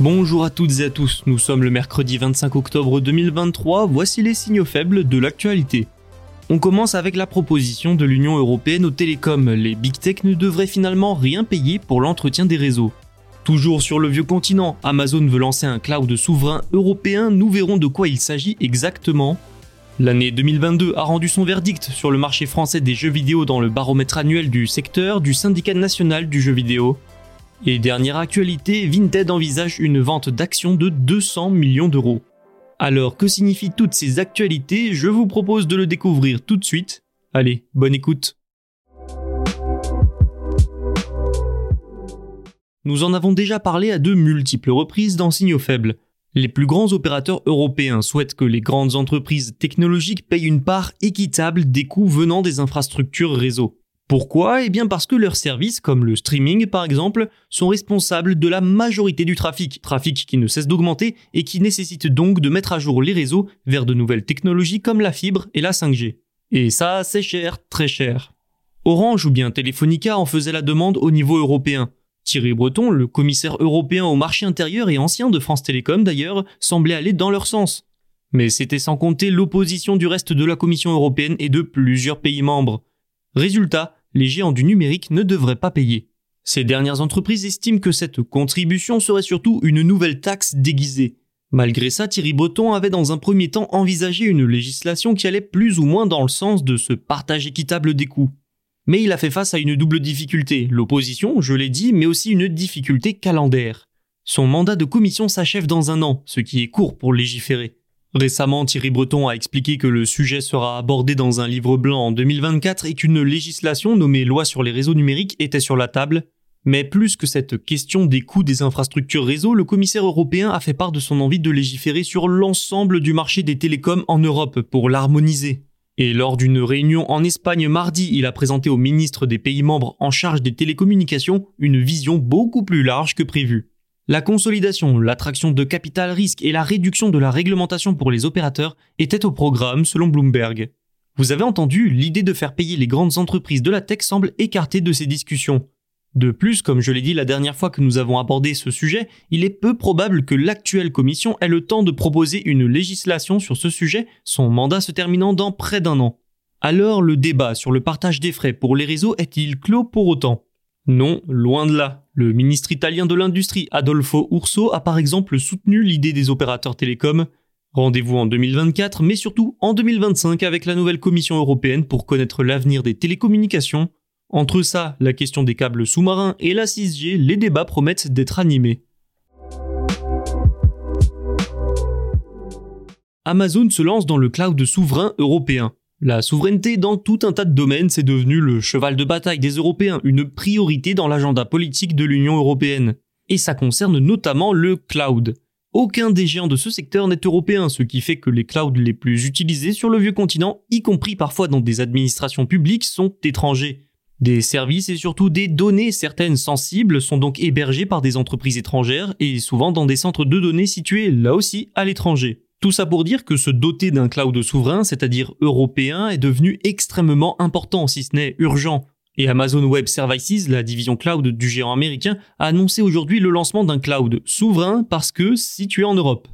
Bonjour à toutes et à tous, nous sommes le mercredi 25 octobre 2023, voici les signaux faibles de l'actualité. On commence avec la proposition de l'Union européenne aux télécoms. Les big tech ne devraient finalement rien payer pour l'entretien des réseaux. Toujours sur le vieux continent, Amazon veut lancer un cloud souverain européen, nous verrons de quoi il s'agit exactement. L'année 2022 a rendu son verdict sur le marché français des jeux vidéo dans le baromètre annuel du secteur du syndicat national du jeu vidéo. Et dernière actualité, Vinted envisage une vente d'actions de 200 millions d'euros. Alors que signifient toutes ces actualités? Je vous propose de le découvrir tout de suite. Allez, bonne écoute. Nous en avons déjà parlé à de multiples reprises dans Signaux Faibles. Les plus grands opérateurs européens souhaitent que les grandes entreprises technologiques payent une part équitable des coûts venant des infrastructures réseau. Pourquoi? Eh bien parce que leurs services, comme le streaming par exemple, sont responsables de la majorité du trafic, trafic qui ne cesse d'augmenter et qui nécessite donc de mettre à jour les réseaux vers de nouvelles technologies comme la fibre et la 5G. Et ça, c'est cher, très cher. Orange ou bien Telefonica en faisait la demande au niveau européen. Thierry Breton, le commissaire européen au marché intérieur et ancien de France Télécom d'ailleurs, semblait aller dans leur sens. Mais c'était sans compter l'opposition du reste de la Commission européenne et de plusieurs pays membres. Résultat, les géants du numérique ne devraient pas payer. Ces dernières entreprises estiment que cette contribution serait surtout une nouvelle taxe déguisée. Malgré ça, Thierry Breton avait dans un premier temps envisagé une législation qui allait plus ou moins dans le sens de ce partage équitable des coûts. Mais il a fait face à une double difficulté, l'opposition, je l'ai dit, mais aussi une difficulté calendaire. Son mandat de commission s'achève dans un an, ce qui est court pour légiférer. Récemment, Thierry Breton a expliqué que le sujet sera abordé dans un livre blanc en 2024 et qu'une législation nommée loi sur les réseaux numériques était sur la table. Mais plus que cette question des coûts des infrastructures réseau, le commissaire européen a fait part de son envie de légiférer sur l'ensemble du marché des télécoms en Europe pour l'harmoniser. Et lors d'une réunion en Espagne mardi, il a présenté au ministre des pays membres en charge des télécommunications une vision beaucoup plus large que prévu. La consolidation, l'attraction de capital risque et la réduction de la réglementation pour les opérateurs étaient au programme selon Bloomberg. Vous avez entendu, l'idée de faire payer les grandes entreprises de la tech semble écartée de ces discussions. De plus, comme je l'ai dit la dernière fois que nous avons abordé ce sujet, il est peu probable que l'actuelle commission ait le temps de proposer une législation sur ce sujet, son mandat se terminant dans près d'un an. Alors le débat sur le partage des frais pour les réseaux est-il clos pour autant? Non, loin de là. Le ministre italien de l'Industrie, Adolfo Urso, a par exemple soutenu l'idée des opérateurs télécoms. Rendez-vous en 2024, mais surtout en 2025 avec la nouvelle Commission européenne pour connaître l'avenir des télécommunications. Entre ça, la question des câbles sous-marins et la 6G, les débats promettent d'être animés. Amazon se lance dans le cloud souverain européen. La souveraineté dans tout un tas de domaines, c'est devenu le cheval de bataille des Européens, une priorité dans l'agenda politique de l'Union européenne. Et ça concerne notamment le cloud. Aucun des géants de ce secteur n'est européen, ce qui fait que les clouds les plus utilisés sur le vieux continent, y compris parfois dans des administrations publiques, sont étrangers. Des services et surtout des données certaines sensibles sont donc hébergés par des entreprises étrangères et souvent dans des centres de données situés là aussi à l'étranger. Tout ça pour dire que se doter d'un cloud souverain, c'est-à-dire européen, est devenu extrêmement important, si ce n'est urgent. Et Amazon Web Services, la division cloud du géant américain, a annoncé aujourd'hui le lancement d'un cloud souverain parce que situé en Europe.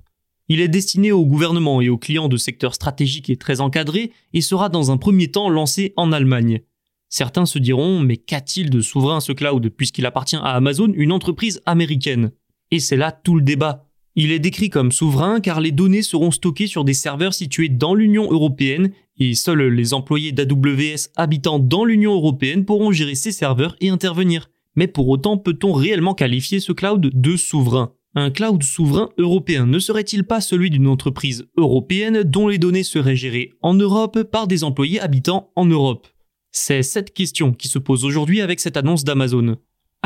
Il est destiné au gouvernement et aux clients de secteurs stratégiques et très encadrés et sera dans un premier temps lancé en Allemagne. Certains se diront mais qu'a-t-il de souverain ce cloud puisqu'il appartient à Amazon, une entreprise américaine? Et c'est là tout le débat. Il est décrit comme souverain car les données seront stockées sur des serveurs situés dans l'Union européenne et seuls les employés d'AWS habitant dans l'Union européenne pourront gérer ces serveurs et intervenir. Mais pour autant, peut-on réellement qualifier ce cloud de souverain? Un cloud souverain européen ne serait-il pas celui d'une entreprise européenne dont les données seraient gérées en Europe par des employés habitant en Europe? C'est cette question qui se pose aujourd'hui avec cette annonce d'Amazon.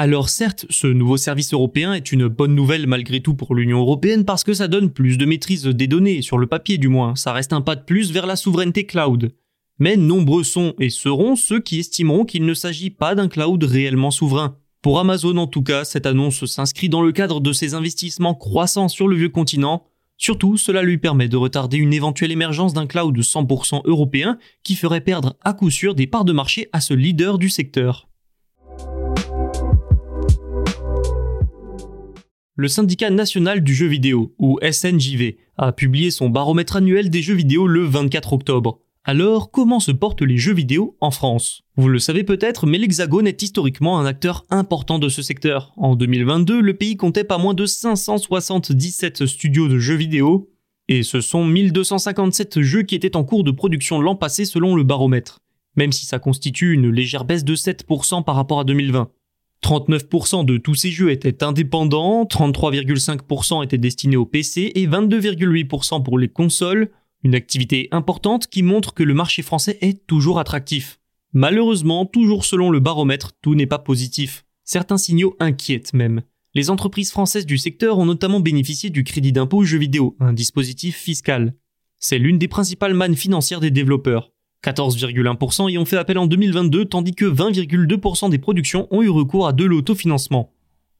Alors certes, ce nouveau service européen est une bonne nouvelle malgré tout pour l'Union européenne parce que ça donne plus de maîtrise des données, sur le papier du moins, ça reste un pas de plus vers la souveraineté cloud. Mais nombreux sont et seront ceux qui estimeront qu'il ne s'agit pas d'un cloud réellement souverain. Pour Amazon en tout cas, cette annonce s'inscrit dans le cadre de ses investissements croissants sur le vieux continent. Surtout, cela lui permet de retarder une éventuelle émergence d'un cloud 100% européen qui ferait perdre à coup sûr des parts de marché à ce leader du secteur. Le syndicat national du jeu vidéo, ou SNJV, a publié son baromètre annuel des jeux vidéo le 24 octobre. Alors, comment se portent les jeux vidéo en France? Vous le savez peut-être, mais l'Hexagone est historiquement un acteur important de ce secteur. En 2022, le pays comptait pas moins de 577 studios de jeux vidéo, et ce sont 1257 jeux qui étaient en cours de production l'an passé selon le baromètre, même si ça constitue une légère baisse de 7% par rapport à 2020. 39% de tous ces jeux étaient indépendants, 33,5% étaient destinés au PC et 22,8% pour les consoles, une activité importante qui montre que le marché français est toujours attractif. Malheureusement, toujours selon le baromètre, tout n'est pas positif. Certains signaux inquiètent même. Les entreprises françaises du secteur ont notamment bénéficié du crédit d'impôt jeux vidéo, un dispositif fiscal. C'est l'une des principales mannes financières des développeurs. 14,1% y ont fait appel en 2022, tandis que 20,2% des productions ont eu recours à de l'autofinancement.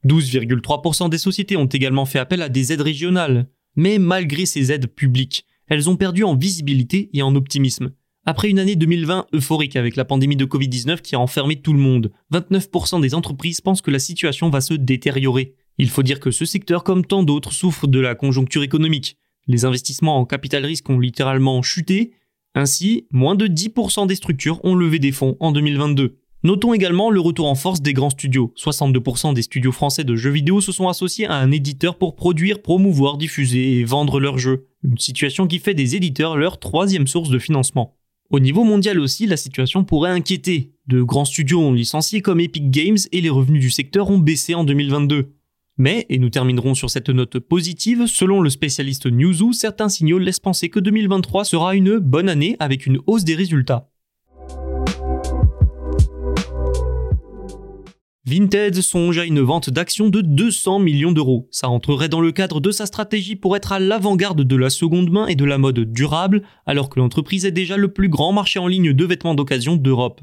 12,3% des sociétés ont également fait appel à des aides régionales. Mais malgré ces aides publiques, elles ont perdu en visibilité et en optimisme. Après une année 2020 euphorique avec la pandémie de Covid-19 qui a enfermé tout le monde, 29% des entreprises pensent que la situation va se détériorer. Il faut dire que ce secteur, comme tant d'autres, souffre de la conjoncture économique. Les investissements en capital risque ont littéralement chuté ainsi, moins de 10% des structures ont levé des fonds en 2022. Notons également le retour en force des grands studios. 62% des studios français de jeux vidéo se sont associés à un éditeur pour produire, promouvoir, diffuser et vendre leurs jeux. Une situation qui fait des éditeurs leur troisième source de financement. Au niveau mondial aussi, la situation pourrait inquiéter. De grands studios ont licencié comme Epic Games et les revenus du secteur ont baissé en 2022. Mais, et nous terminerons sur cette note positive, selon le spécialiste Newzoo, certains signaux laissent penser que 2023 sera une bonne année avec une hausse des résultats. Vinted songe à une vente d'actions de 200 millions d'euros. Ça entrerait dans le cadre de sa stratégie pour être à l'avant-garde de la seconde main et de la mode durable, alors que l'entreprise est déjà le plus grand marché en ligne de vêtements d'occasion d'Europe.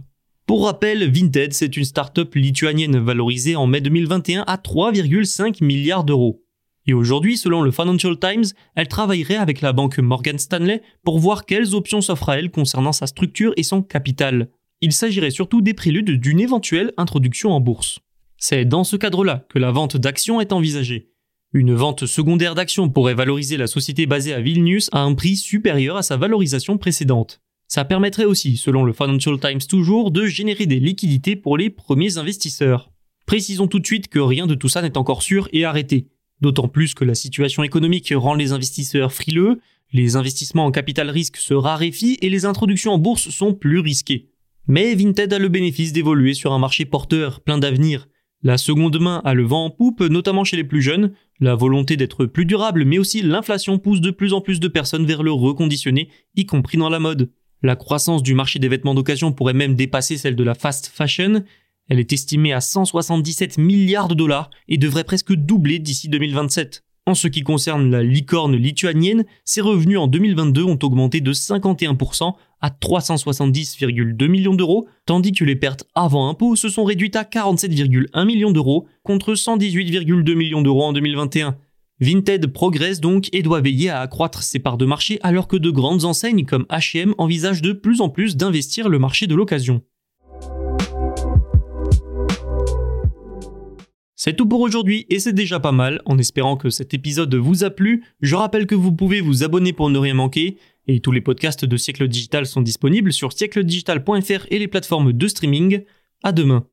Pour rappel, Vinted, c'est une start-up lituanienne valorisée en mai 2021 à 3,5 milliards d'euros. Et aujourd'hui, selon le Financial Times, elle travaillerait avec la banque Morgan Stanley pour voir quelles options s'offrent à elle concernant sa structure et son capital. Il s'agirait surtout des préludes d'une éventuelle introduction en bourse. C'est dans ce cadre-là que la vente d'actions est envisagée. Une vente secondaire d'actions pourrait valoriser la société basée à Vilnius à un prix supérieur à sa valorisation précédente. Ça permettrait aussi, selon le Financial Times toujours, de générer des liquidités pour les premiers investisseurs. Précisons tout de suite que rien de tout ça n'est encore sûr et arrêté. D'autant plus que la situation économique rend les investisseurs frileux, les investissements en capital risque se raréfient et les introductions en bourse sont plus risquées. Mais Vinted a le bénéfice d'évoluer sur un marché porteur, plein d'avenir. La seconde main a le vent en poupe, notamment chez les plus jeunes. La volonté d'être plus durable, mais aussi l'inflation pousse de plus en plus de personnes vers le reconditionné, y compris dans la mode. La croissance du marché des vêtements d'occasion pourrait même dépasser celle de la fast fashion. Elle est estimée à 177 milliards de dollars et devrait presque doubler d'ici 2027. En ce qui concerne la licorne lituanienne, ses revenus en 2022 ont augmenté de 51% à 370,2 millions d'euros, tandis que les pertes avant impôt se sont réduites à 47,1 millions d'euros contre 118,2 millions d'euros en 2021. Vinted progresse donc et doit veiller à accroître ses parts de marché alors que de grandes enseignes comme H&M envisagent de plus en plus d'investir le marché de l'occasion. C'est tout pour aujourd'hui et c'est déjà pas mal. En espérant que cet épisode vous a plu, je rappelle que vous pouvez vous abonner pour ne rien manquer. Et tous les podcasts de Siècle Digital sont disponibles sur siècledigital.fr et les plateformes de streaming. À demain.